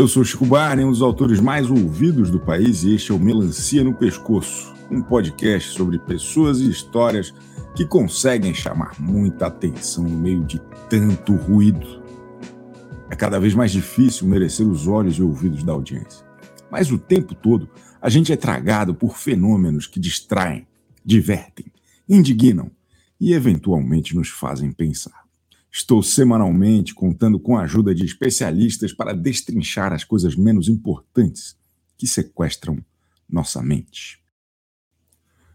Eu sou Chico Barney, um dos autores mais ouvidos do país, e este é o Melancia no Pescoço, um podcast sobre pessoas e histórias que conseguem chamar muita atenção no meio de tanto ruído. É cada vez mais difícil merecer os olhos e ouvidos da audiência. Mas o tempo todo a gente é tragado por fenômenos que distraem, divertem, indignam e eventualmente nos fazem pensar. Estou semanalmente contando com a ajuda de especialistas para destrinchar as coisas menos importantes que sequestram nossa mente.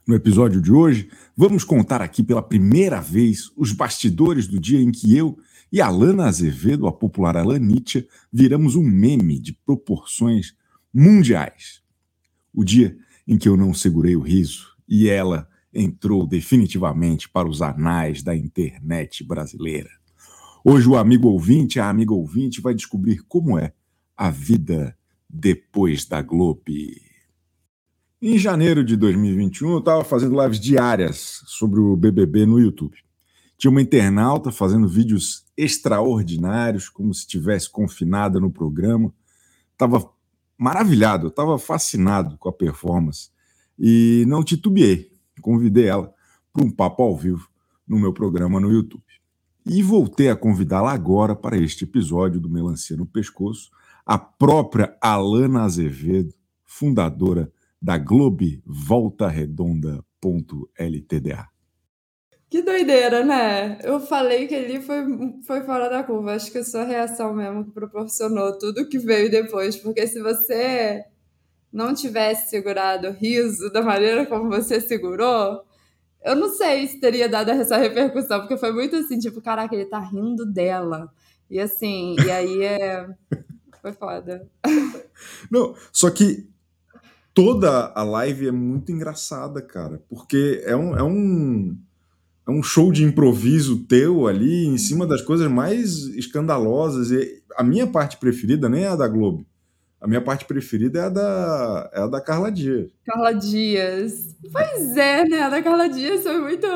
No episódio de hoje, vamos contar aqui pela primeira vez os bastidores do dia em que eu e Alana Azevedo, a popular Alanitia, viramos um meme de proporções mundiais. O dia em que eu não segurei o riso e ela entrou definitivamente para os anais da internet brasileira. Hoje o amigo ouvinte, a amiga ouvinte, vai descobrir como é a vida depois da Globo. Em janeiro de 2021, eu estava fazendo lives diárias sobre o BBB no YouTube. Tinha uma internauta fazendo vídeos extraordinários, como se estivesse confinada no programa. Estava maravilhado, estava fascinado com a performance e não titubeei. Convidei ela para um papo ao vivo no meu programa no YouTube. E voltei a convidá-la agora para este episódio do Melancia no Pescoço, a própria Alana Azevedo, fundadora da Globe Volta Redonda.ltda. Que doideira, né? Eu falei que ali foi, foi fora da curva. Acho que a sua reação mesmo que proporcionou tudo que veio depois. Porque se você não tivesse segurado o riso da maneira como você segurou, eu não sei se teria dado essa repercussão, porque foi muito assim, tipo, caraca, ele tá rindo dela. E assim, e aí é. Foi foda. Não, só que toda a live é muito engraçada, cara, porque é um, é um, é um show de improviso teu ali em cima das coisas mais escandalosas. E a minha parte preferida nem é a da Globo. A minha parte preferida é a da, é a da Carla Dias. Carla Dias. Pois é, né? A da Carla Dias foi muito.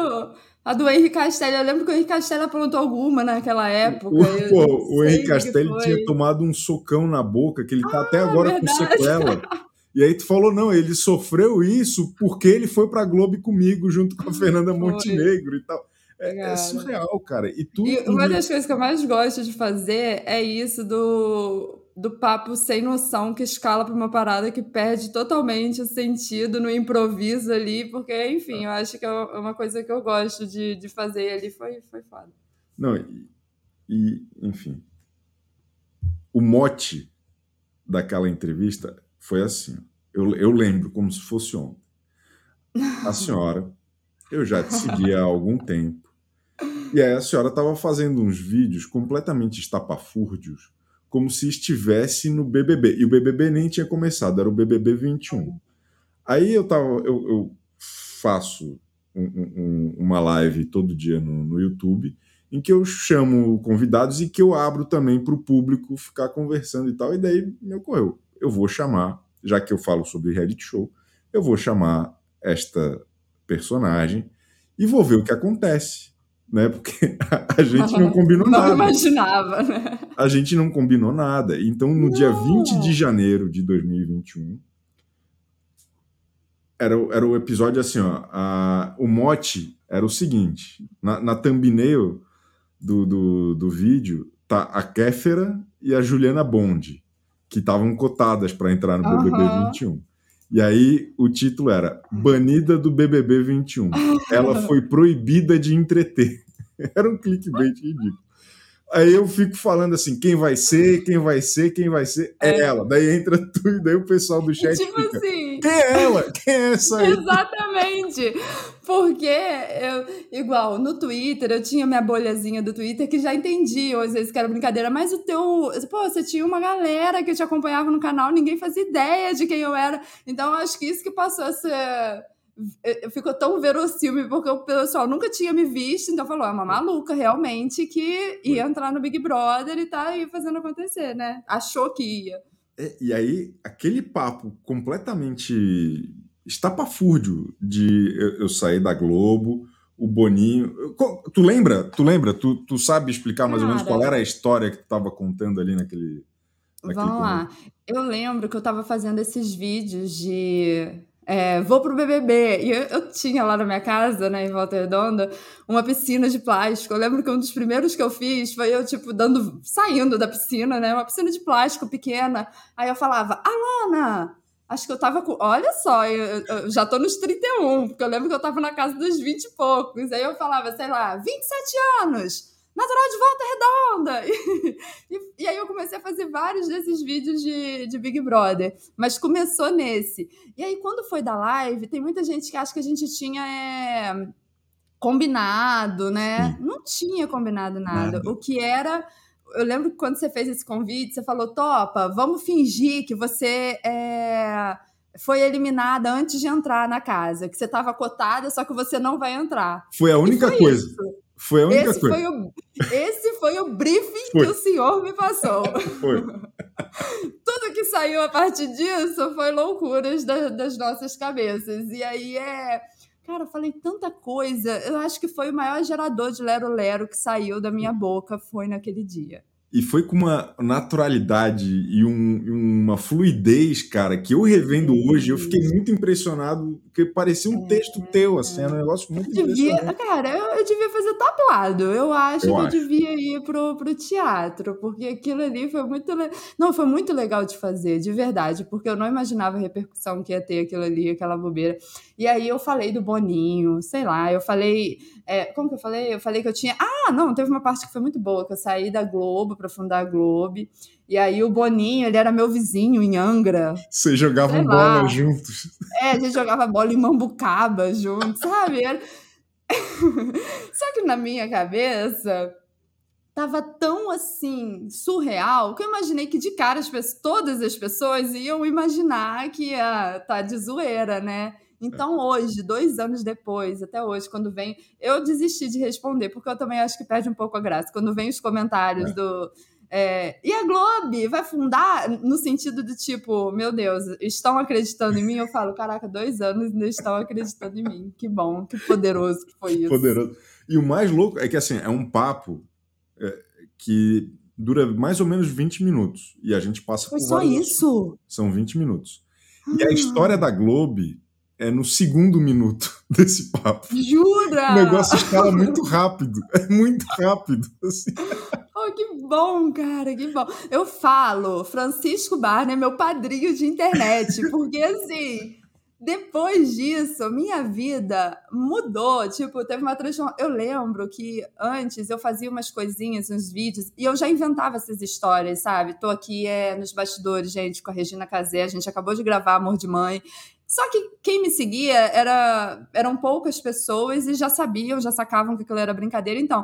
A do Henrique Castelli, eu lembro que o Henrique Castelli aprontou alguma naquela época. O, pô, o Henrique Castelli tinha tomado um socão na boca, que ele tá ah, até agora verdade. com sequela. E aí tu falou, não, ele sofreu isso porque ele foi pra Globo comigo, junto com a Fernanda Montenegro e tal. É, é, surreal, cara. E, tu, e uma das coisas que eu mais gosto de fazer é isso do do papo sem noção que escala para uma parada que perde totalmente o sentido no improviso ali, porque, enfim, eu acho que é uma coisa que eu gosto de, de fazer ali, foi, foi foda. Não, e, e, enfim, o mote daquela entrevista foi assim, eu, eu lembro como se fosse ontem. A senhora, eu já te seguia há algum tempo, e aí a senhora estava fazendo uns vídeos completamente estapafúrdios, como se estivesse no BBB. E o BBB nem tinha começado, era o BBB 21. Aí eu tava, eu, eu faço um, um, uma live todo dia no, no, YouTube em que eu chamo convidados e que eu abro também para o público ficar conversando e tal. E daí me ocorreu, eu vou chamar, já que eu falo sobre reality show, eu vou chamar esta personagem e vou ver o que acontece né? Porque a, gente não combinou não nada. Não imaginava, né? A gente não combinou nada. Então, no não. dia 20 de janeiro de 2021, era, era o episódio assim, ó. A, o mote era o seguinte: na, na thumbnail do, do, do vídeo tá a Kéfera e a Juliana Bond, que estavam cotadas para entrar no BBB uhum. 21. E aí o título era Banida do BBB 21. Ela foi proibida de entreter. Era um clickbait ridículo. Aí eu fico falando assim, quem vai ser, quem vai ser, quem vai ser, é, é ela. Daí entra tu e daí o pessoal do chat tipo fica, assim, quem é ela? Quem é essa aí? Exatamente. Porque, eu, igual, no Twitter, eu tinha minha bolhazinha do Twitter que já entendi, às vezes que era brincadeira, mas o teu, pô, você tinha uma galera que te acompanhava no canal, ninguém fazia ideia de quem eu era. Então, acho que isso que passou a ser ficou tão verossímil porque o pessoal nunca tinha me visto, então falou: é uma maluca realmente que ia entrar no Big Brother e tá aí fazendo acontecer, né? Achou que ia. É, e aí, aquele papo completamente estapafúrdio de eu, eu sair da Globo, o Boninho. Tu lembra? Tu lembra? Tu, tu sabe explicar mais Cara, ou menos qual era a história que tu estava contando ali naquele, Vamos lá. Eu lembro que eu estava fazendo esses vídeos de é, vou pro BBB. E eu, eu, tinha lá na minha casa, né, em Volta Redonda, uma piscina de plástico. Eu lembro que um dos primeiros que eu fiz foi eu, tipo, dando, saindo da piscina, né, uma piscina de plástico pequena. Aí eu falava, Alana, acho que eu tava com. Olha só, eu, eu, já tô nos 31, porque eu lembro que eu tava na casa dos 20 e poucos. Aí eu falava, sei lá, 27 anos natural de volta redonda! E, e, aí eu comecei a fazer vários desses vídeos de, de Big Brother, mas começou nesse. E aí, quando foi da live, tem muita gente que acha que a gente tinha é, combinado, né? Sim. Não tinha combinado nada. nada. O que era. Eu lembro que quando você fez esse convite, você falou: Topa, vamos fingir que você é, foi eliminada antes de entrar na casa, que você estava cotada, só que você não vai entrar. Foi a única foi coisa. Isso. Foi a única esse coisa. Foi o, esse foi o briefing foi. que o senhor me passou. Foi. Tudo que saiu a partir disso foi loucuras da, das nossas cabeças. E aí é. Cara, eu falei tanta coisa. Eu acho que foi o maior gerador de lero-lero que saiu da minha boca, foi naquele dia. E foi com uma naturalidade e um, uma fluidez, cara, que eu revendo hoje, eu fiquei muito impressionado, porque parecia um texto teu, assim, era um negócio muito devia, Cara, eu, eu, devia fazer tablado. Eu acho eu que acho. eu devia ir pro, pro teatro, porque aquilo ali foi muito. Le... Não, foi muito legal de fazer, de verdade, porque eu não imaginava a repercussão que ia ter aquilo ali, aquela bobeira. E aí eu falei do Boninho, sei lá, eu falei. É, como que eu falei? Eu falei que eu tinha. Ah, não, teve uma parte que foi muito boa, que eu saí da Globo para fundar a Globo. E aí o Boninho, ele era meu vizinho em Angra. Vocês jogavam bola juntos. É, a gente jogava bola em Mambucaba juntos, sabe? Só que na minha cabeça tava tão assim surreal que eu imaginei que de cara as pessoas, todas as pessoas iam imaginar que ia tá de zoeira, né? Então, hoje, dois anos depois, até hoje, quando vem. Eu desisti de responder, porque eu também acho que perde um pouco a graça. Quando vem os comentários é. do. É, e a Globo vai fundar no sentido do tipo, meu Deus, estão acreditando em mim? Eu falo, caraca, dois anos ainda estão acreditando em mim. Que bom, que poderoso que foi isso. Poderoso. E o mais louco é que assim, é um papo é, que dura mais ou menos 20 minutos. E a gente passa Foi só isso? São 20 minutos. E a ah. história da Globo é no segundo minuto desse papo. Jura? O negócio escala muito rápido. É muito rápido. Assim. Oh, que bom, cara, que bom. Eu falo, Francisco Barner é meu padrinho de internet, porque assim, depois disso, minha vida mudou. Tipo, teve uma transformação. Eu lembro que antes eu fazia umas coisinhas, uns vídeos, e eu já inventava essas histórias, sabe? Tô aqui é, nos bastidores, gente, com a Regina Casé, a gente acabou de gravar Amor de Mãe. Só que quem me seguia era, eram poucas pessoas e já sabiam, já sacavam que aquilo era brincadeira. Então,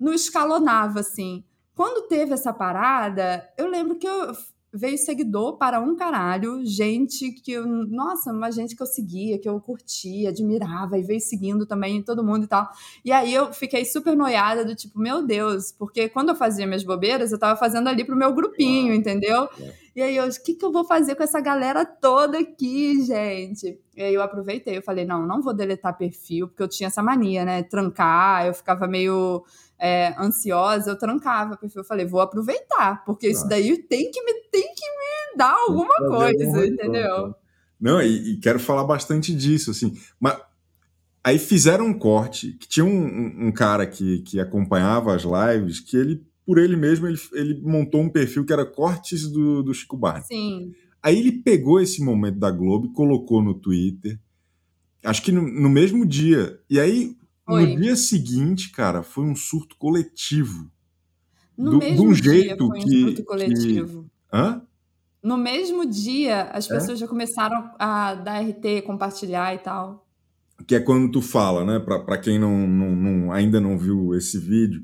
não escalonava assim. Quando teve essa parada, eu lembro que eu veio seguidor para um caralho, gente que eu, nossa, uma gente que eu seguia, que eu curtia, admirava e veio seguindo também todo mundo e tal. E aí eu fiquei super noiada do tipo, meu Deus, porque quando eu fazia minhas bobeiras, eu tava fazendo ali pro meu grupinho, entendeu? E aí eu, o que que eu vou fazer com essa galera toda aqui, gente? E aí eu aproveitei, eu falei, não, não vou deletar perfil, porque eu tinha essa mania, né, trancar, eu ficava meio é, ansiosa, eu trancava o perfil. Eu falei, vou aproveitar, porque isso daí tem que me, tem que me dar alguma coisa, entendeu? Não, e, e, quero falar bastante disso, assim. Mas aí fizeram um corte, que tinha um, um, cara que, que acompanhava as lives, que ele, por ele mesmo, ele, ele montou um perfil que era cortes do, do Chico Barney. Sim. Aí ele pegou esse momento da Globo e colocou no Twitter, acho que no, no mesmo dia. E aí foi. No dia seguinte, cara, foi um surto coletivo. No do, mesmo de um jeito dia foi um que, surto coletivo. Que... Hã? No mesmo dia, as é? pessoas já começaram a dar RT, compartilhar e tal. Que é quando tu fala, né? Para quem não, não, não, ainda não viu esse vídeo,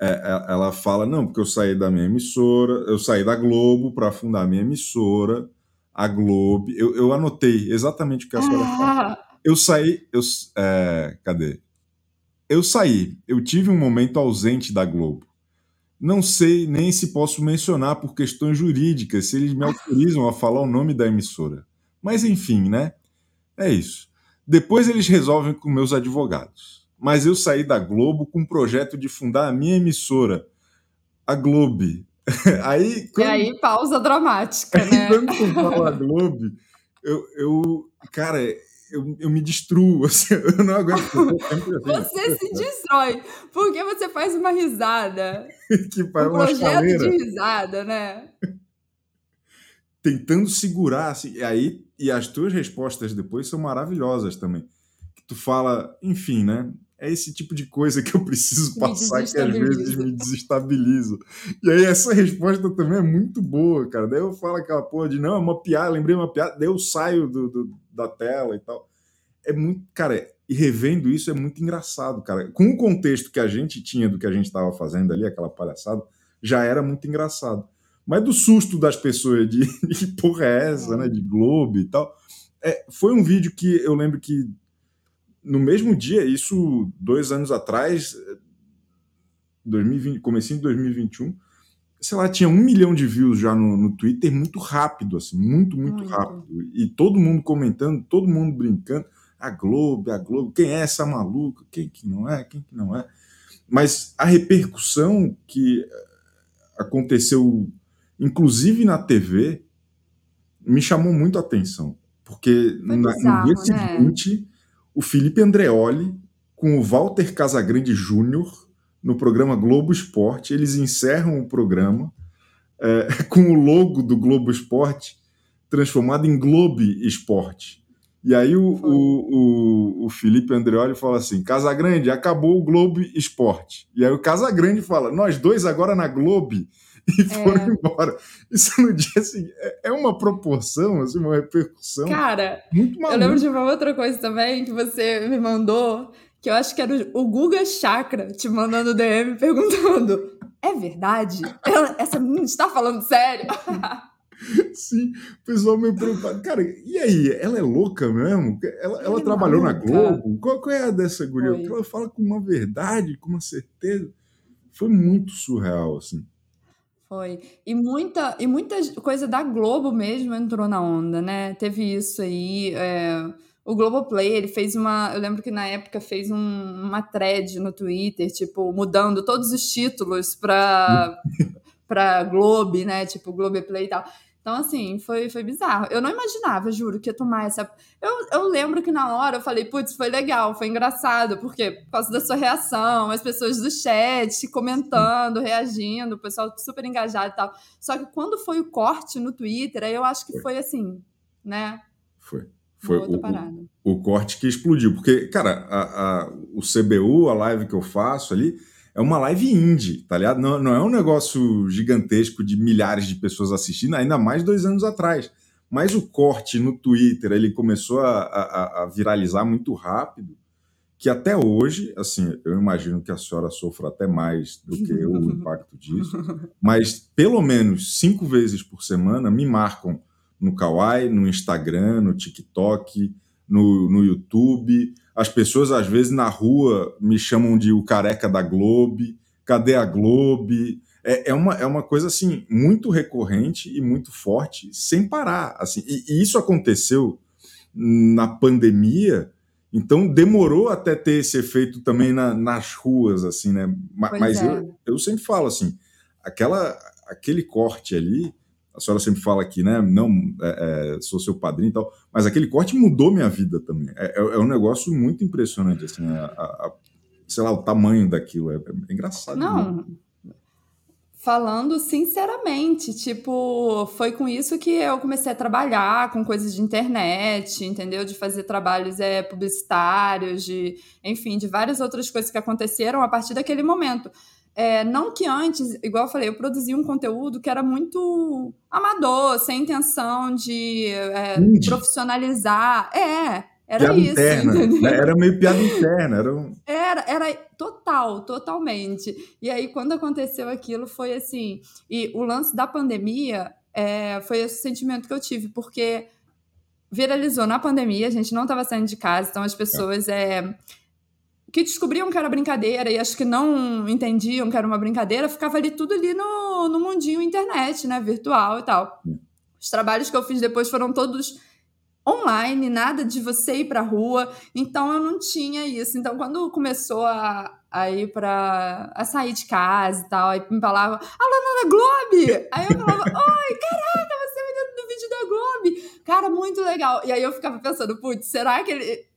é, é, ela fala: não, porque eu saí da minha emissora, eu saí da Globo para fundar a minha emissora, a Globo. Eu, eu anotei exatamente o que a senhora ah. fala. Eu saí. Eu, é, cadê? Eu saí, eu tive um momento ausente da Globo. Não sei nem se posso mencionar por questões jurídicas, se eles me autorizam a falar o nome da emissora. Mas enfim, né? É isso. Depois eles resolvem com meus advogados. Mas eu saí da Globo com o projeto de fundar a minha emissora, a Globe, aí, quando, e aí, pausa dramática, aí, né? Quando tu fala Globo, eu, eu cara, eu, eu me destruo, assim, eu não aguento. Assim, você se destrói, porque você faz uma risada. que um uma projeto chaleira. de risada, né? Tentando segurar, assim, e aí, e as tuas respostas depois são maravilhosas também. Que tu fala, enfim, né? É esse tipo de coisa que eu preciso passar que às vezes me desestabiliza. E aí essa resposta também é muito boa, cara. Daí eu falo aquela porra de, não, é uma piada, lembrei uma piada, daí eu saio do, do- da tela e tal. É muito, cara, e revendo isso é muito engraçado, cara. Com o contexto que a gente tinha do que a gente estava fazendo ali, aquela palhaçada, já era muito engraçado. Mas do susto das pessoas de, de que porra é essa, né? De Globo e tal. É, foi um vídeo que eu lembro que no mesmo dia, isso dois anos atrás, 2020, comecinho de 2021, sei lá, tinha um milhão de views já no, no Twitter, muito rápido, assim, muito, muito, Muito. rápido. E todo mundo comentando, todo mundo brincando. A Globo, a Globo, quem é essa maluca? Quem que não é? Quem que não é? Mas a repercussão que eh, aconteceu, inclusive na TV, me chamou muito a atenção. Porque na- bizarro, no dia né? seguinte, o Felipe Andreoli com o Walter Casagrande Júnior no programa Globo Esporte. Eles encerram o programa é, com o logo do Globo Esporte transformado em Globe Esporte. E aí o, o, o, o Felipe Andreoli fala assim: Casagrande, acabou o Globo Esporte. E aí o Casagrande fala: nós dois agora na Globe. E foram embora. Isso no dia seguinte é- é uma proporção, assim, uma repercussão Cara, muito eu lembro de uma outra coisa também que você me mandou, que eu acho que era o Guga Chakra te mandando DM perguntando: é verdade? Ela- essa menina está falando sério? Sim, o pessoal meio preocupado. Cara, e aí? Ela é louca mesmo? Ela, ela é trabalhou na maluca. Globo? Qual, qual é a dessa guria? Ela fala com uma verdade, com uma certeza. Foi muito surreal, assim. Foi. E muita, e muita coisa da Globo mesmo entrou na onda, né? Teve isso aí. é, o Globoplay, ele fez uma. Eu lembro que na época fez um- uma thread no Twitter, tipo, mudando todos os títulos pra, pra Globe, né? Tipo, Globoplay e tal. Então, assim, foi, foi bizarro. Eu não imaginava, juro, que ia tomar essa. Eu, eu lembro que na hora eu falei, putz, foi legal, foi engraçado, porque por causa da sua reação, as pessoas do chat comentando, reagindo, o pessoal super engajado e tal. Só que quando foi o corte no Twitter, aí eu acho que Foi. foi assim, né? Foi. Foi o, o, o corte que explodiu. Porque, cara, a, a- o CBU, a live que eu faço ali, é uma live indie, tá ligado? Não, não é um negócio gigantesco de milhares de pessoas assistindo, ainda mais dois anos atrás. Mas o corte no Twitter, ele começou a, a- a viralizar muito rápido, que até hoje, assim, eu imagino que a senhora sofra até mais do que eu o impacto disso, mas pelo menos cinco vezes por semana me marcam no Kawaii, no Instagram, no TikTok, no, no YouTube. As pessoas, às vezes, na rua me chamam de o careca da Globo, cadê a Globo? É, é, uma, é uma coisa, assim, muito recorrente e muito forte, sem parar. Assim. E, e isso aconteceu na pandemia, então demorou até ter esse efeito também na- nas ruas, assim, né? Pois Mas é. eu, eu sempre falo assim, aquela, aquele corte ali, a senhora sempre fala aqui, né? Não, é, é, sou seu padrinho e tal, mas aquele corte mudou minha vida também. É, é- é um negócio muito impressionante, assim, a- a- sei lá, o tamanho daquilo. É, é engraçado. né? Não. Falando sinceramente, tipo, foi com isso que eu comecei a trabalhar com coisas de internet, entendeu? De fazer trabalhos é, publicitários, de, enfim, de várias outras coisas que aconteceram a partir daquele momento. É, não que antes, igual eu falei, eu produzia um conteúdo que era muito amador, sem intenção de é, profissionalizar. É, era Piada isso, interna. Era meio piada interna. Era um... Era, era total, totalmente. E aí, quando aconteceu aquilo, foi assim. E o lance da pandemia é, foi esse sentimento que eu tive, porque viralizou na pandemia, a gente não estava saindo de casa, então as pessoas é, que descobriam que era brincadeira e acho que não entendiam que era uma brincadeira, ficava ali tudo ali no, no mundinho internet, né? Virtual e tal. Os trabalhos que eu fiz depois foram todos online, nada de você ir pra rua, então eu não tinha isso. Então, quando começou a, a ir para a sair de casa e tal, aí me falava, aluna da Globo! Aí eu falava, oi, caraca, você é dentro do vídeo da Globo! Cara, muito legal. E aí eu ficava pensando, putz, será que ele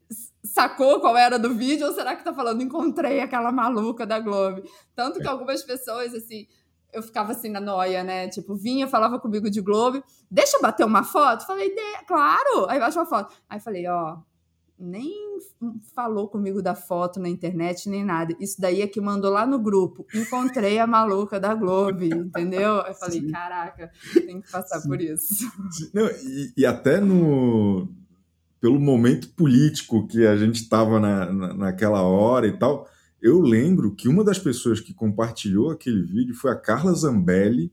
sacou qual era do vídeo ou será que tá falando encontrei aquela maluca da Globo? Tanto que é. algumas pessoas, assim, eu ficava assim na noia, né? Tipo, vinha, falava comigo de Globo, deixa eu bater uma foto? Falei, claro! Aí baixa uma foto. Aí falei, ó, nem falou comigo da foto na internet, nem nada. Isso daí é que mandou lá no grupo. Encontrei a maluca da Globo, entendeu? Eu falei, Sim. caraca, tem que passar Sim. por isso. Não, e, e, até no pelo momento político que a gente estava na, na, naquela hora e tal eu lembro que uma das pessoas que compartilhou aquele vídeo foi a Carla Zambelli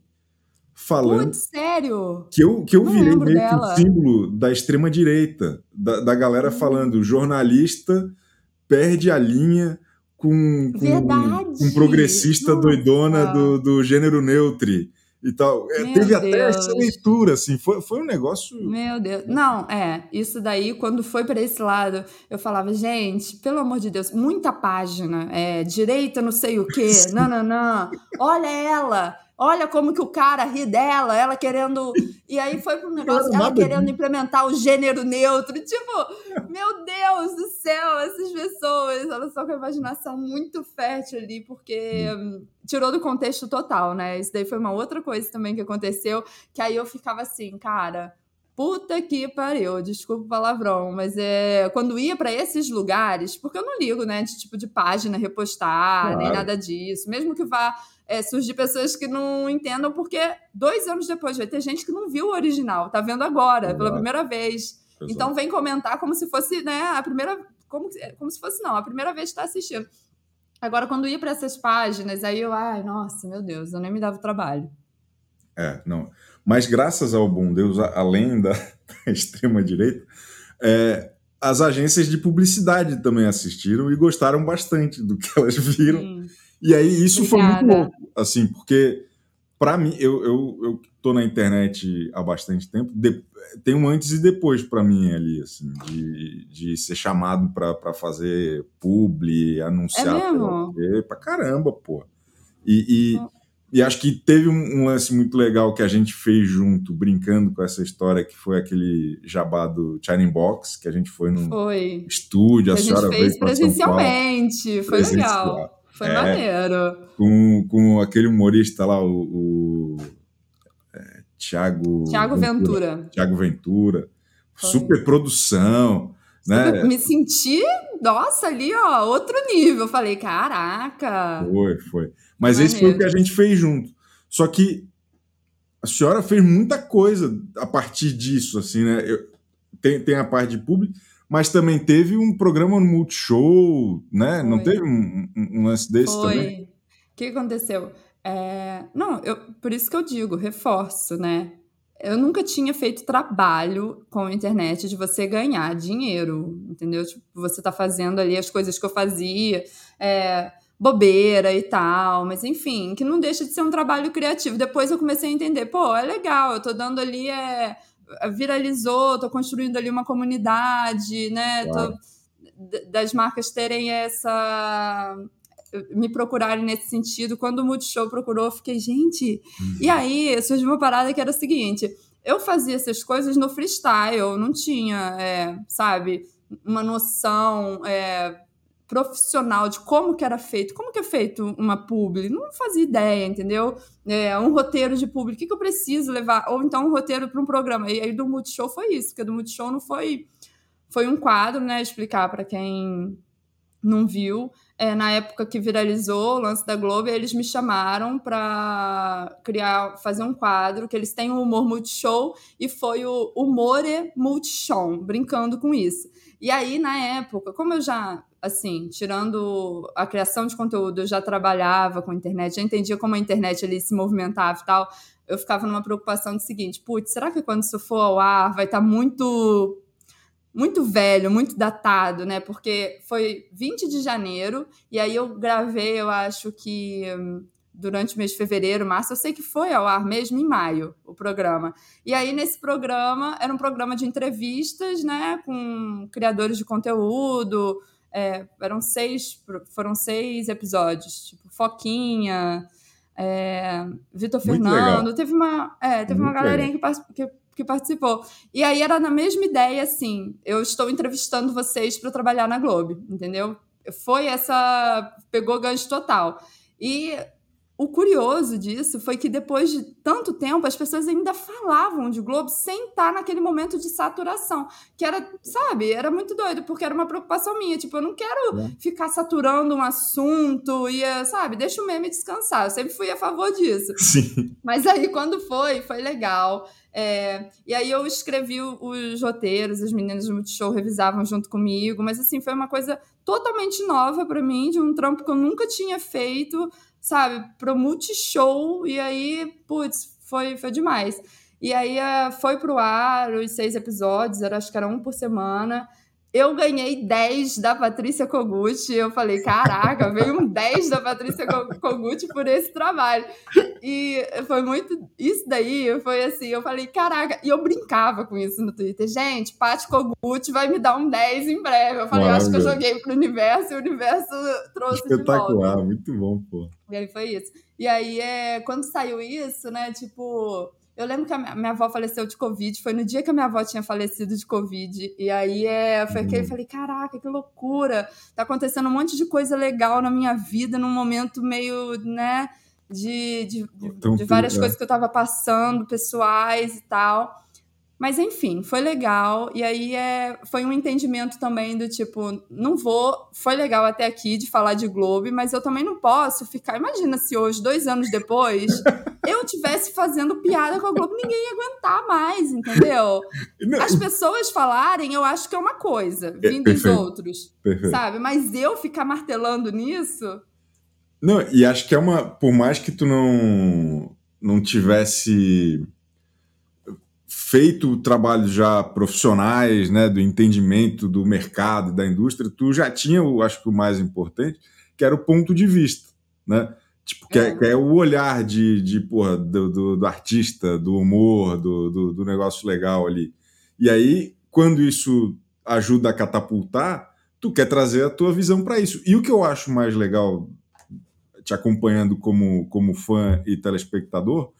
falando. Putz, sério? Que eu, que eu virei meio dela. que o símbolo da extrema-direita, da, da galera hum. falando: jornalista perde a linha com, com um progressista Nossa. doidona do, do gênero neutro e tal. É, teve Deus. até essa leitura, assim, foi, foi um negócio. Meu Deus. Não, é, isso daí, quando foi para esse lado, eu falava, gente, pelo amor de Deus, muita página, é, direita não sei o quê, não, não, não. Olha ela, olha como que o cara ri dela, ela querendo. E aí foi um negócio, ela querendo implementar o gênero neutro. Tipo, meu Deus do céu, essas pessoas, elas estão com a imaginação muito fértil ali, porque hum. tirou do contexto total, né? Isso daí foi uma outra coisa também que aconteceu, que aí eu ficava assim, cara. Puta que pariu, desculpa o palavrão, mas é quando ia para esses lugares, porque eu não ligo, né, de tipo de página repostar, claro. nem nada disso, mesmo que vá é, surgir pessoas que não entendam, porque dois anos depois vai ter gente que não viu o original, tá vendo agora, Exato. pela primeira vez. Exato. Então vem comentar como se fosse, né, a primeira. Como, como se fosse, não, a primeira vez que está assistindo. Agora, quando ia para essas páginas, aí eu, ai, nossa, meu Deus, eu nem me dava trabalho. É, não. Mas graças ao bom Deus, além da, da extrema-direita, é, as agências de publicidade também assistiram e gostaram bastante do que elas viram. Sim. E aí isso Obrigada. foi muito louco, assim, porque para mim, eu, eu, eu tô na internet há bastante tempo, de, tem um antes e depois para mim ali, assim, de, de ser chamado para fazer publi, anunciar é mesmo? pra, caramba, pô. E, e, e, acho que teve um, um, lance muito legal que a gente fez junto, brincando com essa história, que foi aquele jabá do China Box, que a gente foi no foi. estúdio, a, a senhora veio presencialmente, foi legal. Foi é, maneiro. Com, com aquele humorista lá, o, o é, Tiago... Tiago Ventura. Tiago Ventura. Foi. Super produção. Né? Me senti, nossa, ali, ó, outro nível. Falei, caraca. Foi, foi. Mas esse foi o que a gente fez junto. Só que a senhora fez muita coisa a partir disso, assim, né? Eu, tem, tem a parte de público, mas também teve um programa no Multishow, né? Foi. Não teve um, um, lance desse Foi. também? O que aconteceu? É... Não, eu, por isso que eu digo, reforço, né? Eu nunca tinha feito trabalho com a internet de você ganhar dinheiro, entendeu? Tipo, você tá fazendo ali as coisas que eu fazia, é, bobeira e tal, mas enfim, que não deixa de ser um trabalho criativo. Depois eu comecei a entender, pô, é legal, eu tô dando ali é, viralizou, tô construindo ali uma comunidade, né? Claro. Tô, das marcas terem essa me procurarem nesse sentido. Quando o Multishow procurou, eu fiquei, gente. Uhum. E aí surgiu uma parada que era o seguinte: eu fazia essas coisas no freestyle, não tinha, é, sabe, uma noção. É, profissional de como que era feito, como que é feito uma publi, não fazia ideia, entendeu? É, um roteiro de publi, o que, que eu preciso levar? Ou então um roteiro para um programa. E aí do Multishow foi isso, porque do Multishow não foi foi um quadro, né, explicar para quem não viu. É, na época que viralizou o lance da Globo, eles me chamaram para criar, fazer um quadro que eles têm o humor multishow e foi o Humore Multishow, brincando com isso. E aí, na época, como eu já assim, tirando a criação de conteúdo, eu já trabalhava com a internet, já entendia como a internet ali se movimentava e tal. Eu ficava numa preocupação do seguinte: putz, será que quando isso for ao ar vai estar tá muito muito velho, muito datado, né? Porque foi 20 de janeiro e aí eu gravei, eu acho que durante o mês de fevereiro, março, eu sei que foi ao ar mesmo em maio o programa. E aí nesse programa era um programa de entrevistas, né, com criadores de conteúdo, é, eram seis, foram seis episódios, tipo Foquinha, é, Vitor Fernando, teve uma, é, teve uma galerinha que, que, que, participou. E aí era na mesma ideia, assim, eu estou entrevistando vocês para trabalhar na Globo, entendeu? Foi essa. pegou gancho total. E o curioso disso foi que depois de tanto tempo as pessoas ainda falavam de Globo sem estar naquele momento de saturação, que era, sabe, era muito doido, porque era uma preocupação minha, tipo, eu não quero é. ficar saturando um assunto e, sabe, deixa o meme descansar. Eu sempre fui a favor disso. Sim. Mas aí quando foi, foi legal. É, e aí eu escrevi os roteiros, as meninas do Multishow revisavam junto comigo, mas assim, foi uma coisa totalmente nova para mim, de um trampo que eu nunca tinha feito sabe, pro Multishow, e aí, putz, foi, foi demais. E aí eh, foi pro ar os seis episódios, era, acho que era um por semana. Eu ganhei 10 da Patrícia Kogut. Eu falei, caraca, veio um 10 da Patrícia Kogut por esse trabalho. E foi muito. Isso daí foi assim, eu falei, caraca, e eu brincava com isso no Twitter. Gente, Paty Kogut vai me dar um 10 em breve. Eu falei, acho que eu joguei pro universo e o universo trouxe Espetacular, muito bom, pô. E aí foi isso. E aí, é, quando saiu isso, né, tipo eu lembro que a minha avó faleceu de Covid, foi no dia que a minha avó tinha falecido de Covid. E aí é, foi que eu uhum. falei: caraca, que loucura! Tá acontecendo um monte de coisa legal na minha vida num momento meio, né, de, de, de, de várias coisas que eu tava passando, pessoais e tal. Mas enfim, foi legal. E aí é, foi um entendimento também do tipo, não vou. Foi legal até aqui de falar de Globo, mas eu também não posso ficar. Imagina se hoje, dois anos depois, eu tivesse fazendo piada com a Globo, ninguém ia aguentar mais, entendeu? As pessoas falarem, eu acho que é uma coisa, é, vindo dos outros. Perfeito. Sabe? Mas eu ficar martelando nisso. Não, e acho que é uma. Por mais que tu não, não tivesse feito trabalhos já profissionais, né, do entendimento do mercado, da indústria, tu já tinha, eu acho que o mais importante, que era o ponto de vista, né? Tipo, que é, é, que é o olhar de, de porra, do, do, do artista, do humor, do, do, do, negócio legal ali. E aí, quando isso ajuda a catapultar, tu quer trazer a tua visão para isso. E o que eu acho mais legal, te acompanhando como, como fã e telespectador,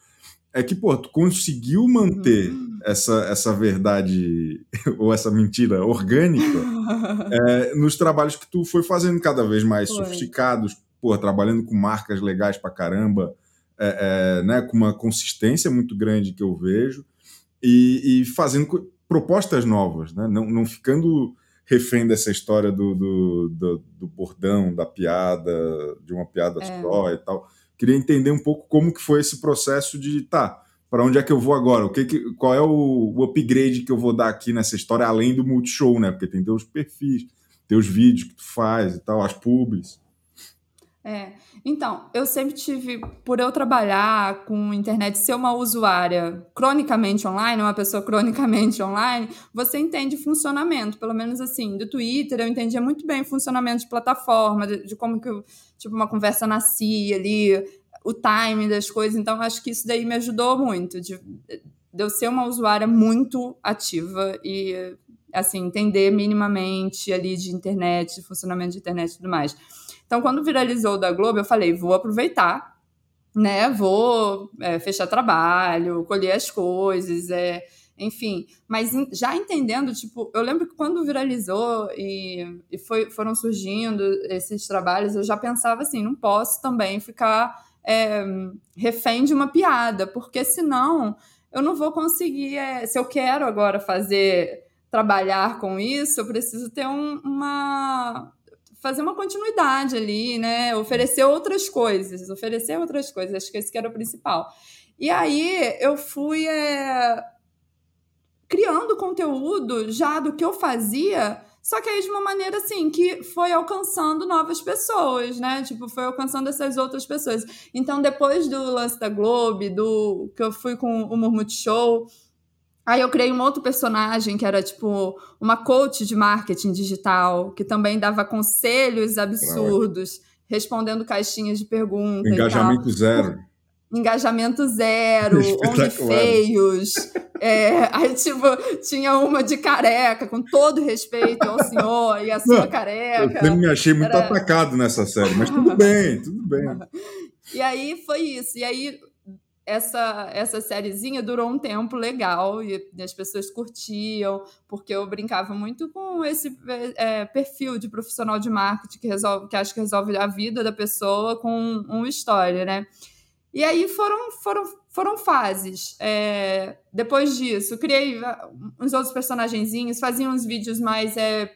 é que, pô, tu conseguiu manter uhum. essa, essa verdade ou essa mentira orgânica é, nos trabalhos que tu foi fazendo cada vez mais foi. sofisticados, pô, trabalhando com marcas legais pra caramba, é, é, né, com uma consistência muito grande que eu vejo, e, e fazendo propostas novas, né, não, não ficando refém dessa história do, do, do, do bordão, da piada, de uma piada é. só e tal Queria entender um pouco como que foi esse processo de, tá, para onde é que eu vou agora? O que, que qual é o, o, upgrade que eu vou dar aqui nessa história, além do multishow, né? Porque tem teus perfis, teus vídeos que tu faz e tal, as pubs. É, então, eu sempre tive, por eu trabalhar com internet, ser uma usuária cronicamente online, uma pessoa cronicamente online, você entende funcionamento, pelo menos assim, do Twitter, eu entendia muito bem funcionamento de plataforma, de, de como que, tipo, uma conversa nascia ali, o time das coisas, então acho que isso daí me ajudou muito, de, de eu ser uma usuária muito ativa e, assim, entender minimamente ali de internet, de funcionamento de internet e tudo mais. Então, quando viralizou o da Globo, eu falei, vou aproveitar, né? Vou é, fechar trabalho, colher as coisas, é, enfim. Mas já entendendo, tipo, eu lembro que quando viralizou e, e foi, foram surgindo esses trabalhos, eu já pensava assim, não posso também ficar é, refém de uma piada, porque senão eu não vou conseguir. É, se eu quero agora fazer trabalhar com isso, eu preciso ter um, uma, fazer uma continuidade ali, né? Oferecer outras coisas, oferecer outras coisas. Acho que esse que era o principal. E aí eu fui é, criando conteúdo já do que eu fazia, só que aí de uma maneira assim que foi alcançando novas pessoas, né? Tipo, foi alcançando essas outras pessoas. Então, depois do lance da Globo, do que eu fui com o Murmut Show, Aí eu criei um outro personagem que era tipo uma coach de marketing digital, que também dava conselhos absurdos, respondendo caixinhas de perguntas. Engajamento zero. Engajamento zero, onde feios. É, aí, tipo, tinha uma de careca, com todo respeito ao senhor e a sua Não, careca. Eu me achei muito era... atacado nessa série, mas tudo bem, tudo bem. E aí foi isso. E aí essa, essa sériezinha durou um tempo legal e, as pessoas curtiam, porque eu brincava muito com esse é, perfil de profissional de marketing que, resolve, que acho que resolve a vida da pessoa com uma história, né? E aí foram, foram, foram fases. É, depois disso, criei uns outros personagenzinhos, fazia uns vídeos mais é,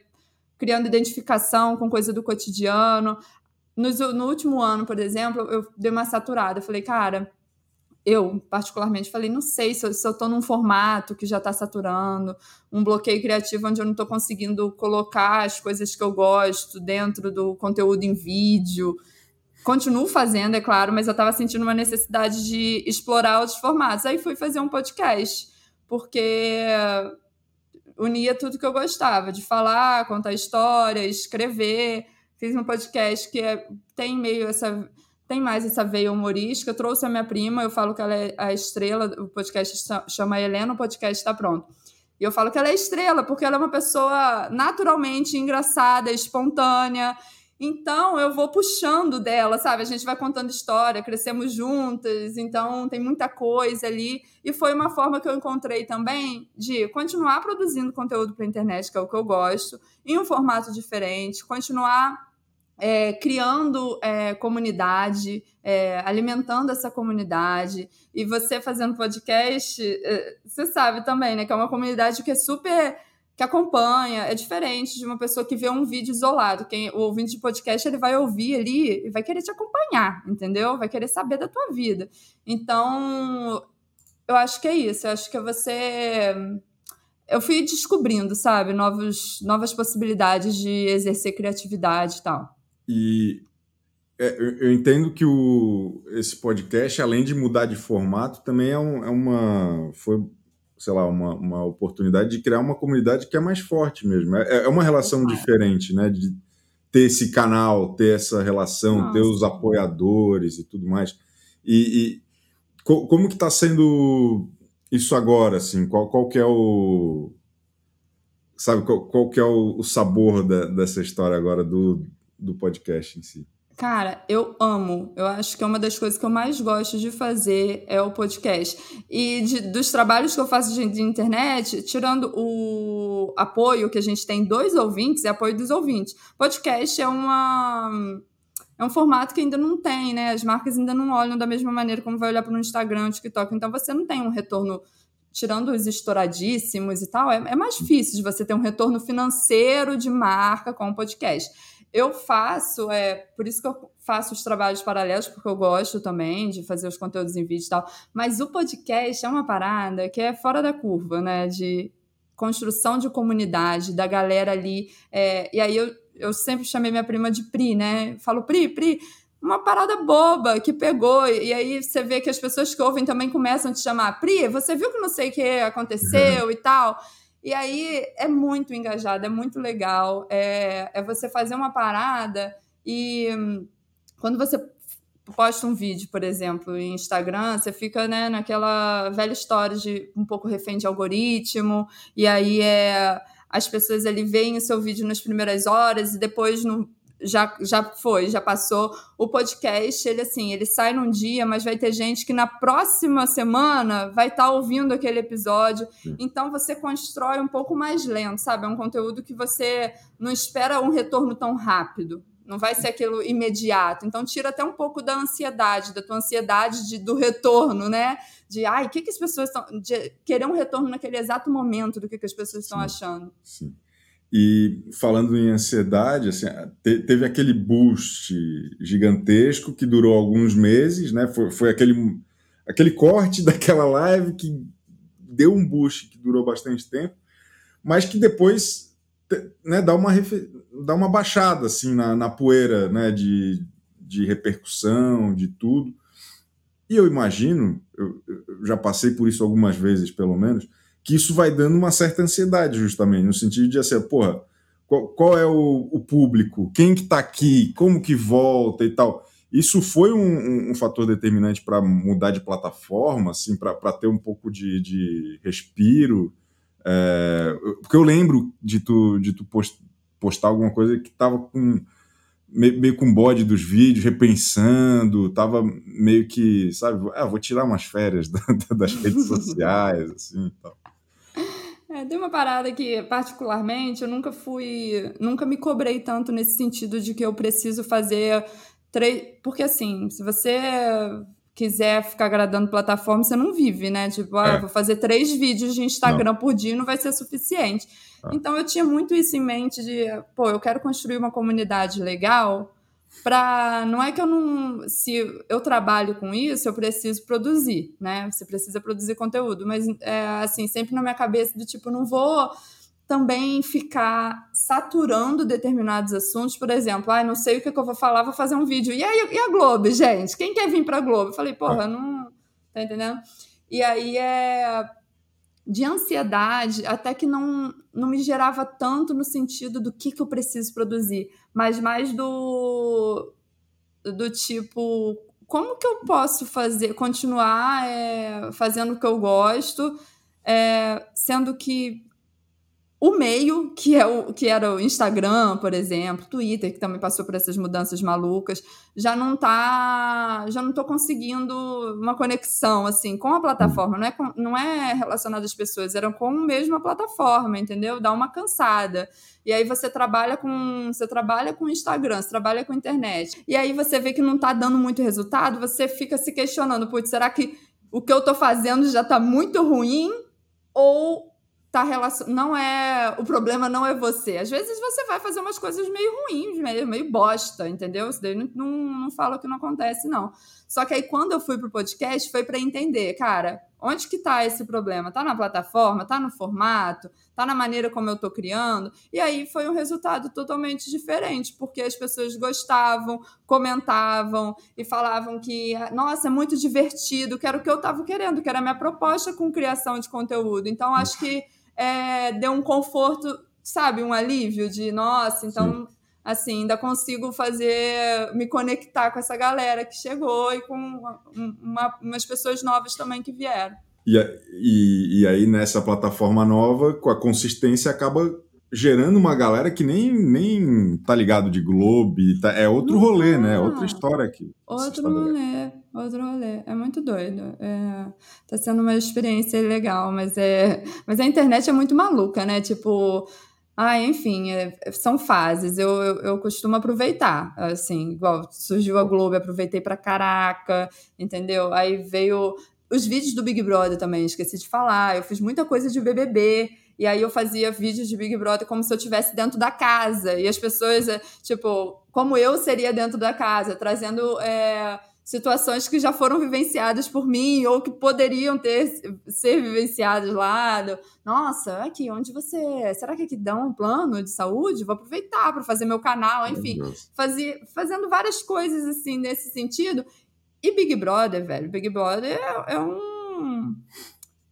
criando identificação com coisa do cotidiano. No, no último ano, por exemplo, eu dei uma saturada. Falei, cara, eu particularmente falei, não sei se eu, se eu tô num formato que já está saturando, um bloqueio criativo onde eu não estou conseguindo colocar as coisas que eu gosto dentro do conteúdo em vídeo. Continuo fazendo, é claro, mas eu estava sentindo uma necessidade de explorar outros formatos. Aí fui fazer um podcast, porque unia tudo que eu gostava, de falar, contar história, escrever. Fiz um podcast que é, tem meio essa tem mais essa veia humorística. Eu trouxe a minha prima, eu falo que ela é a estrela, o podcast chama Helena, o podcast está pronto. E eu falo que ela é estrela, porque ela é uma pessoa naturalmente engraçada, espontânea. Então eu vou puxando dela, sabe? A gente vai contando história, crescemos juntas, então tem muita coisa ali. E foi uma forma que eu encontrei também de continuar produzindo conteúdo para a internet, que é o que eu gosto, em um formato diferente, continuar é, criando é, comunidade, é, alimentando essa comunidade. E você fazendo podcast, é, você sabe também, né? Que é uma comunidade que é super. que acompanha, é diferente de uma pessoa que vê um vídeo isolado. Quem, o ouvinte de podcast ele vai ouvir ali e vai querer te acompanhar, entendeu? Vai querer saber da tua vida. Então, eu acho que é isso. Eu acho que você eu fui descobrindo, sabe, novos, novas possibilidades de exercer criatividade e tal. E é, eu entendo que o, esse podcast, além de mudar de formato, também é, um, é uma. Foi, sei lá, uma, uma oportunidade de criar uma comunidade que é mais forte mesmo. É, é uma relação diferente, né? De ter esse canal, ter essa relação, Nossa. ter os apoiadores e tudo mais. E, e co, como que está sendo isso agora, assim? Qual, qual que é o... Sabe, qual, qual que é o, o sabor da, dessa história agora do, do podcast em si? Cara, eu amo. Eu acho que é uma das coisas que eu mais gosto de fazer é o podcast. E de, dos trabalhos que eu faço de, de, internet, tirando o apoio que a gente tem dos ouvintes, é apoio dos ouvintes. Podcast é uma é um formato que ainda não tem, né? As marcas ainda não olham da mesma maneira como vai olhar para o Instagram, o TikTok. Então você não tem um retorno tirando os estouradíssimos e tal, é, é mais difícil de você ter um retorno financeiro de marca com o podcast eu faço, é por isso que eu faço os trabalhos paralelos, porque eu gosto também de fazer os conteúdos em vídeo e tal. Mas o podcast é uma parada que é fora da curva, né? De construção de comunidade, da galera ali. É, e aí eu, eu sempre chamei minha prima de Pri, né? Falo, Pri, Pri, uma parada boba que pegou. E aí você vê que as pessoas que ouvem também começam a te chamar, Pri, você viu que não sei o que aconteceu uhum. e tal. E aí é muito engajado, é muito legal. É, é você fazer uma parada e quando você posta um vídeo, por exemplo, em Instagram, você fica né, naquela velha história de um pouco refém de algoritmo, e aí é, as pessoas ali veem o seu vídeo nas primeiras horas e depois no, já, já foi, já passou. O podcast, ele assim, ele sai num dia, mas vai ter gente que na próxima semana vai estar tá ouvindo aquele episódio. Sim. Então você constrói um pouco mais lento, sabe? É um conteúdo que você não espera um retorno tão rápido. Não vai ser aquilo imediato. Então tira até um pouco da ansiedade, da tua ansiedade de, do retorno, né? De ai, o que, que as pessoas estão. Querer um retorno naquele exato momento do que, que as pessoas estão achando. Sim. E falando em ansiedade, assim, teve aquele boost gigantesco que durou alguns meses, né? Foi, foi aquele, aquele corte daquela live que deu um boost que durou bastante tempo, mas que depois né, dá, uma, dá uma baixada assim, na, na poeira né, de, de repercussão, de tudo. E eu imagino, eu, eu já passei por isso algumas vezes, pelo menos, que isso vai dando uma certa ansiedade, justamente, no sentido de assim, porra, qual, qual é o, o, público, quem que está aqui, como que volta e tal. Isso foi um, um, um fator determinante para mudar de plataforma, assim, para ter um pouco de, de respiro. É, porque eu lembro de tu, de tu postar alguma coisa que estava com meio, com bode dos vídeos, repensando, tava meio que, sabe, ah, vou tirar umas férias das redes sociais, assim, tal. É, tem uma parada que, particularmente, eu nunca fui. Nunca me cobrei tanto nesse sentido de que eu preciso fazer três. Porque, assim, se você quiser ficar agradando plataforma, você não vive, né? Tipo, ah, vou fazer três vídeos de Instagram não. por dia não vai ser suficiente. Ah. Então, eu tinha muito isso em mente de, pô, eu quero construir uma comunidade legal para não é que eu não se eu trabalho com isso eu preciso produzir né? Você precisa produzir conteúdo mas é assim sempre na minha cabeça do tipo não vou também ficar saturando determinados assuntos por exemplo ah não sei o que, que eu vou falar vou fazer um vídeo. E aí e a Globo gente? Quem quer vir para Globo? Eu falei porra não tá entendendo? E aí é de ansiedade, até que não, não me gerava tanto no sentido do que, que eu preciso produzir, mas mais do, do tipo, como que eu posso fazer, continuar é, fazendo o que eu gosto, é, sendo que o meio, que, é o, que era o Instagram, por exemplo, Twitter, que também passou por essas mudanças malucas, já não tá. Já não tô conseguindo uma conexão assim com a plataforma. Não é, com, não é relacionado às pessoas, eram com a mesma plataforma, entendeu? Dá uma cansada. E aí você trabalha com. Você trabalha com Instagram, você trabalha com internet. E aí você vê que não tá dando muito resultado, você fica se questionando, putz, será que o que eu tô fazendo já tá muito ruim? Ou tá relacion... não é o problema não é você. Às vezes você vai fazer umas coisas meio ruins, meio, meio bosta, entendeu? Isso daí não, não, não fala que não acontece, não. Só que aí quando eu fui pro podcast foi para entender, cara, onde que tá esse problema? Tá na plataforma, tá no formato, tá na maneira como eu tô criando? E aí foi um resultado totalmente diferente, porque as pessoas gostavam, comentavam e falavam que, nossa, é muito divertido, que era o que eu tava querendo, que era a minha proposta com criação de conteúdo. Então acho que é, deu um conforto, sabe, um alívio de, nossa, então, Sim. assim, ainda consigo fazer, me conectar com essa galera que chegou e com uma, umas pessoas novas também que vieram. E, e, e aí, nessa plataforma nova, com a consistência, acaba gerando uma galera que nem, nem tá ligado de Globo, tá, é outro Não, rolê, né? Outra história aqui. Outro rolê, outro rolê. É muito doido. É, tá sendo uma experiência legal, mas é, mas a internet é muito maluca, né? Tipo, ah, enfim, é, são fases. Eu, eu, eu, costumo aproveitar, assim, igual surgiu a Globo, aproveitei pra caraca, entendeu? Aí veio os vídeos do Big Brother também, esqueci de falar. Eu fiz muita coisa de BBB. E aí eu fazia vídeos de Big Brother como se eu estivesse dentro da casa. E as pessoas, é, tipo, como eu seria dentro da casa, trazendo é, situações que já foram vivenciadas por mim ou que poderiam ter ser vivenciadas lá. Nossa, aqui, onde você. Será que aqui dá um plano de saúde? Vou aproveitar para fazer meu canal, enfim. Fazia, fazendo várias coisas assim nesse sentido. E Big Brother, velho, Big Brother é, é um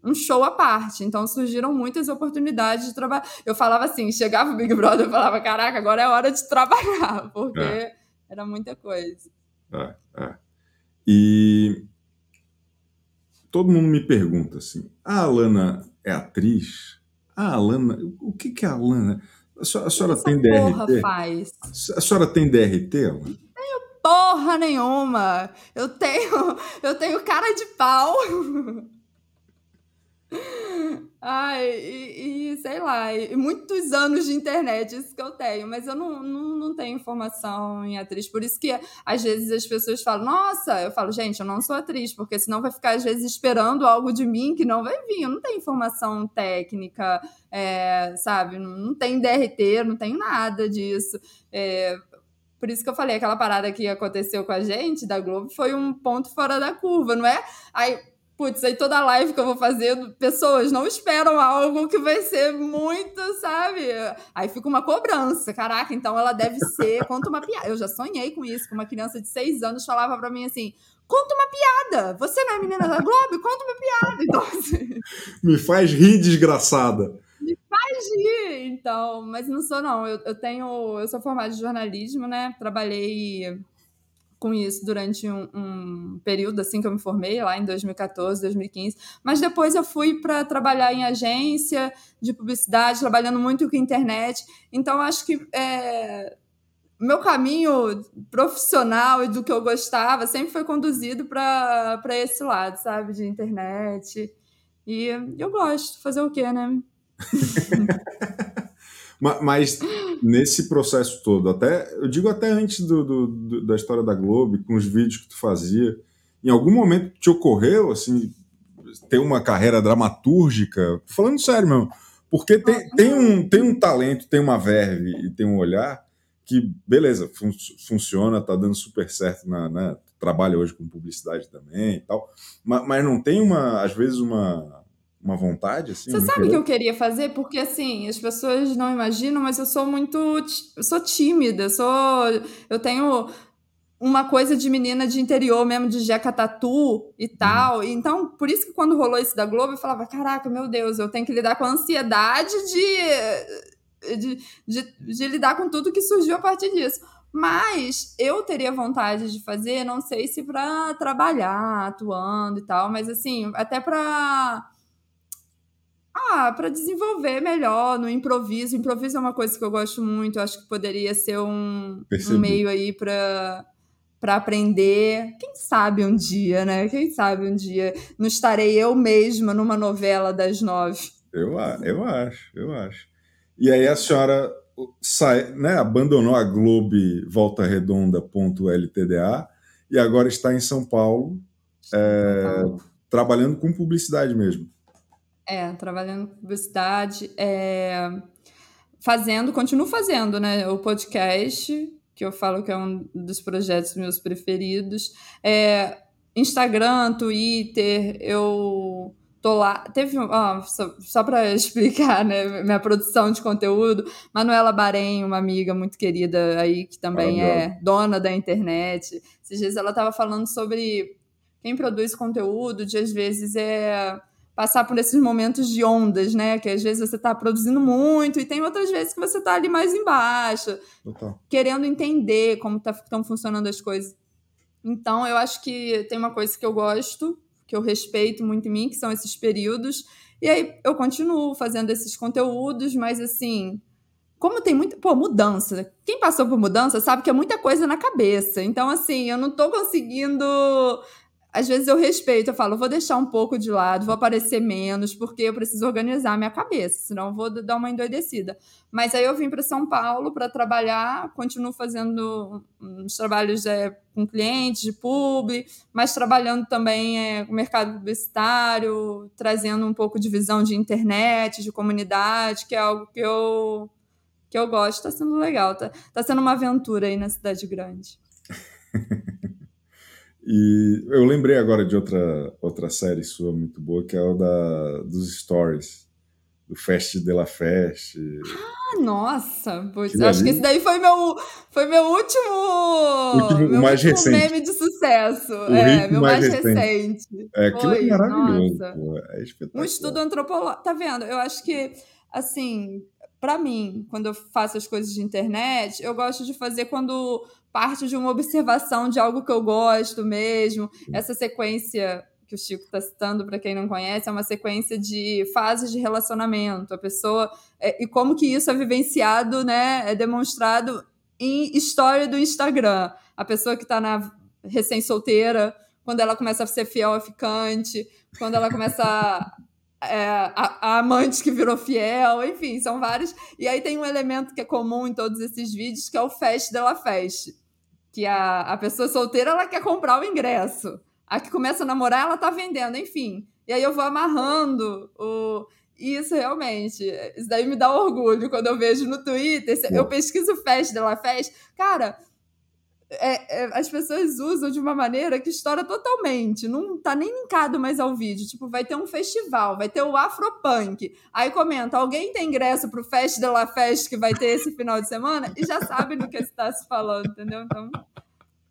um show à parte. Então surgiram muitas oportunidades de trabalho. Eu falava assim, chegava o Big Brother, eu falava, caraca, agora é hora de trabalhar, porque é. era muita coisa. É, é. E todo mundo me pergunta assim: a Alana é atriz? A Alana, o que, que a Alana. A senhora, a senhora tem DRT? Faz? A senhora tem DRT, Alana? Tenho porra nenhuma. Eu tenho, eu tenho cara de pau. Ai, e, e, sei lá, e muitos anos de internet, isso que eu tenho, mas eu não, não, não tenho informação em atriz. Por isso que às vezes as pessoas falam, nossa, eu falo, gente, eu não sou atriz, porque senão vai ficar às vezes esperando algo de mim que não vai vir. Eu não tenho informação técnica, é, sabe? Não, não tenho DRT, não tenho nada disso. É, por isso que eu falei, aquela parada que aconteceu com a gente da Globo foi um ponto fora da curva, não é? Aí putz, aí toda live que eu vou fazer, pessoas não esperam algo que vai ser muito, sabe? Aí fica uma cobrança. Caraca, então ela deve ser. Conta uma piada. Eu já sonhei com isso, com uma criança de seis anos falava para mim assim: conta uma piada. Você não é menina da Globo? Conta uma piada. Então, assim, Me faz rir, desgraçada. Me faz rir. Então, mas não sou, não. Eu, eu tenho. Eu sou formada de jornalismo, né? Trabalhei com isso durante um, um, período assim que eu me formei, lá em 2014, 2015. Mas depois eu fui para trabalhar em agência de publicidade, trabalhando muito com internet. Então acho que é, meu caminho profissional e do que eu gostava sempre foi conduzido para esse lado, sabe? De internet. E eu gosto. Fazer o quê, né? Mas nesse processo todo, até eu digo até antes do, do, do, da história da Globo, com os vídeos que tu fazia, em algum momento te ocorreu assim ter uma carreira dramatúrgica? Falando sério mesmo, porque tem, tem, um, tem um talento, tem uma verve e tem um olhar que, beleza, fun funciona, tá dando super certo na, né, trabalha hoje com publicidade também e tal, mas, mas não tem uma, às vezes, uma, uma vontade assim? Você sabe o que eu queria fazer? Porque assim, as pessoas não imaginam, mas eu sou muito, eu sou tímida, sou, eu tenho uma coisa de menina de interior mesmo, de jeca tatu e uhum. tal. Uhum. Então, por isso que quando rolou isso da Globo, eu falava, caraca, meu Deus, eu tenho que lidar com a ansiedade de, de, de, de lidar com tudo que surgiu a partir disso. Mas eu teria vontade de fazer, não sei se para trabalhar, atuando e tal, mas assim, até para ah, para desenvolver melhor no improviso. Improviso é uma coisa que eu gosto muito, eu acho que poderia ser um, um meio aí para para aprender. Quem sabe um dia, né? Quem sabe um dia não estarei eu mesma numa novela das nove. Eu, eu acho, eu acho. E aí a senhora sai, né, abandonou a Globo Volta Redonda.ltda e agora está em São Paulo, é, trabalhando com publicidade mesmo. É, trabalhando com publicidade, é, fazendo, continuo fazendo, né, o podcast, que eu falo que é um dos projetos meus preferidos. É, Instagram, Twitter, eu tô lá. Teve, ó, só, só para explicar, né, minha produção de conteúdo, Manuela Barém, uma amiga muito querida aí, que também é dona da internet. Esses dias ela estava falando sobre quem produz conteúdo, de às vezes é passar por esses momentos de ondas, né? Que às vezes você está produzindo muito e tem outras vezes que você está ali mais embaixo, Total. querendo entender como estão tá, funcionando as coisas. Então, eu acho que tem uma coisa que eu gosto, que eu respeito muito em mim, que são esses períodos. E aí eu continuo fazendo esses conteúdos, mas assim, como tem muita. Pô, mudança. Quem passou por mudança sabe que é muita coisa na cabeça. Então, assim, eu não tô conseguindo às vezes eu respeito, eu falo, vou deixar um pouco de lado, vou aparecer menos, porque eu preciso organizar minha cabeça, senão vou dar uma endoidecida. Mas aí eu vim para São Paulo para trabalhar, continuo fazendo uns trabalhos é, com clientes, de publi, mas trabalhando também é, com o mercado publicitário, trazendo um pouco de visão de internet, de comunidade, que é algo que eu, que eu gosto. Está sendo legal, tá, tá sendo uma aventura aí na cidade grande. E eu lembrei agora de outra, outra série sua muito boa, que é o da, dos Stories, do Fest de la Fest. Ah, nossa! Putz, acho que esse daí foi meu, foi meu último, último meu mais último recente. meme de sucesso. O é, meu mais, mais recente. recente. É, aquilo é foi, é maravilhoso. Pô, é um estudo antropológico. Tá vendo? Eu acho que, assim, para mim, quando eu faço as coisas de internet, eu gosto de fazer quando parte de uma observação de algo que eu gosto mesmo. Essa sequência que o Chico está citando, para quem não conhece, é uma sequência de fases de relacionamento. A pessoa. É, e como que isso é vivenciado, né? É demonstrado em história do Instagram. A pessoa que está na recém-solteira, quando ela começa a ser fiel a ficante, quando ela começa a, é, a, a, amante que virou fiel, enfim, são vários. E aí tem um elemento que é comum em todos esses vídeos, que é o fest dela fest. Que a, a pessoa solteira ela quer comprar o ingresso. A que começa a namorar, ela tá vendendo, enfim. E aí eu vou amarrando o. Isso realmente, isso daí me dá orgulho quando eu vejo no Twitter. Eu pesquiso Fest dela Fest. Cara, é, é, as pessoas usam de uma maneira que estoura totalmente. Não tá nem linkado mais ao vídeo. Tipo, vai ter um festival, vai ter o Afropunk. Aí comenta: alguém tem ingresso pro Fest de la Fest que vai ter esse final de semana? E já sabe do que está se falando, entendeu? Então.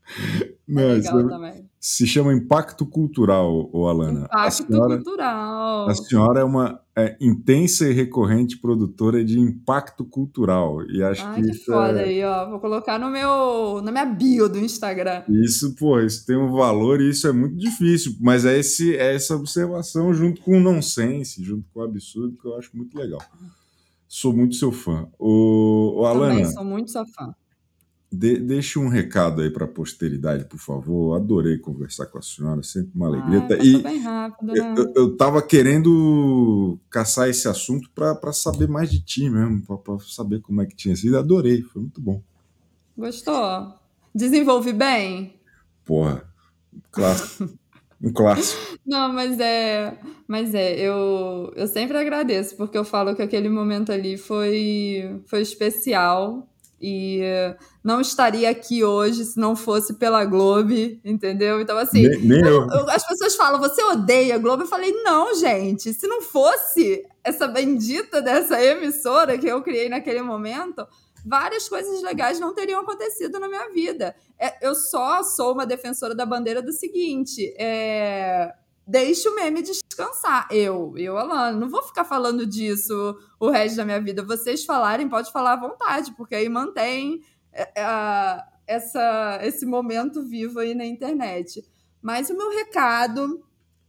Não, é legal também. Se chama impacto cultural, o Alana. Impacto a senhora, cultural. A senhora é uma é, intensa e recorrente produtora de impacto cultural. E acho Ai, que, que foda é... aí, ó. Vou colocar no meu, na minha bio do Instagram. Isso, pô, isso tem um valor e isso é muito difícil. Mas é, esse, é essa observação junto com o nonsense, junto com o absurdo, que eu acho muito legal. Sou muito seu fã. O, o Alana. Também sou muito sua fã. De, deixe um recado aí para a posteridade, por favor. Adorei conversar com a senhora, sempre uma alegria. Ah, e bem rápido, né? eu estava querendo caçar esse assunto para saber mais de ti mesmo, para saber como é que tinha sido. Adorei, foi muito bom. Gostou? Desenvolve bem? Porra, clássico. um clássico. Não, mas é, mas é, eu, eu sempre agradeço, porque eu falo que aquele momento ali foi, foi especial e não estaria aqui hoje se não fosse pela Globo, entendeu? Então, assim, nem, nem eu, as pessoas falam, você odeia a Globo? Eu falei, não, gente, se não fosse essa bendita dessa emissora que eu criei naquele momento, várias coisas legais não teriam acontecido na minha vida. É, eu só sou uma defensora da bandeira do seguinte: é, deixe o meme descansar. Eu, eu, Alana, não vou ficar falando disso o resto da minha vida. Vocês falarem, pode falar à vontade, porque aí mantém é, essa, esse momento vivo aí na internet. Mas o meu recado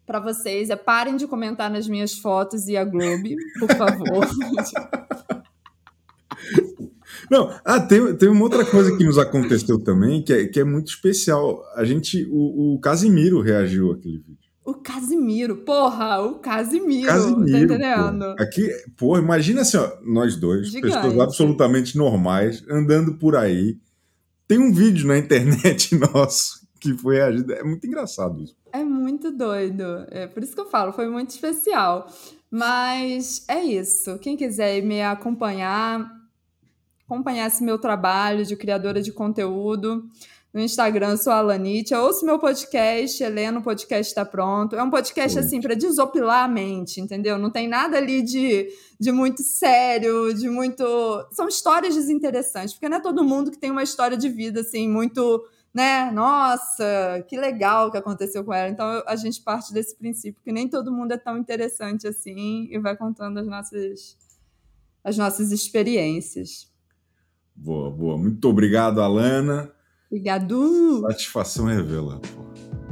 para vocês é parem de comentar nas minhas fotos e a Globo, por favor. Não, ah, tem, tem uma outra coisa que nos aconteceu também, que é, que é muito especial. A gente, o, o Casimiro reagiu àquele vídeo. O Casimiro, porra, o Casimiro, tá Casimiro tá entendendo? Porra. Aqui, porra, imagina assim, ó, nós dois, Gigante. pessoas absolutamente normais, andando por aí. Tem um vídeo na internet nosso que foi reagido. É muito engraçado isso. É muito doido. É por isso que eu falo, foi muito especial. Mas é isso. Quem quiser me acompanhar, acompanhar esse meu trabalho de criadora de conteúdo. No Instagram sou a Lanitia. Ouço meu podcast, Helena, o podcast está pronto. É um podcast Oi. assim para desopilar a mente, entendeu? Não tem nada ali de, de muito sério, de muito. São histórias desinteressantes, porque não é todo mundo que tem uma história de vida assim muito, né? Nossa, que legal que aconteceu com ela. Então a gente parte desse princípio que nem todo mundo é tão interessante assim e vai contando as nossas as nossas experiências. Boa, boa. Muito obrigado, Alana. Obrigado. Satisfação revela.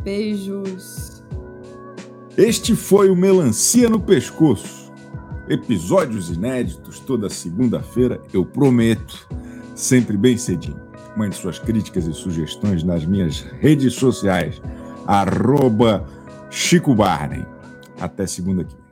Beijos. Este foi o Melancia no Pescoço. Episódios inéditos toda segunda-feira, eu prometo, sempre bem cedinho. Mande suas críticas e sugestões nas minhas redes sociais, arroba Chico Barney. Até segunda vem.